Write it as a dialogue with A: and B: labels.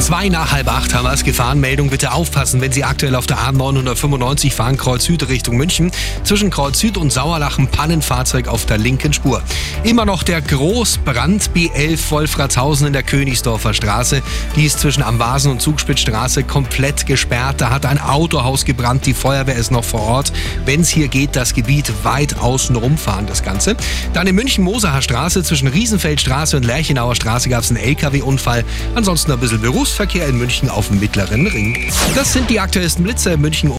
A: Zwei nach halb acht haben wir es gefahren. Meldung bitte aufpassen, wenn Sie aktuell auf der A995 fahren, Kreuz Süd Richtung München. Zwischen Kreuz Süd und Sauerlachen Pannenfahrzeug auf der linken Spur. Immer noch der Großbrand B11 Wolfratshausen in der Königsdorfer Straße. Die ist zwischen Amvasen und Zugspitzstraße komplett gesperrt. Da hat ein Autohaus gebrannt. Die Feuerwehr ist noch vor Ort. Wenn es hier geht, das Gebiet weit außen rumfahren, das Ganze. Dann in München-Mosacher Straße zwischen Riesenfeldstraße und Lerchenauer Straße gab es einen LKW-Unfall. Ansonsten ein bisschen Berufsverkehr in München auf dem mittleren Ring. Das sind die aktuellsten Blitze in München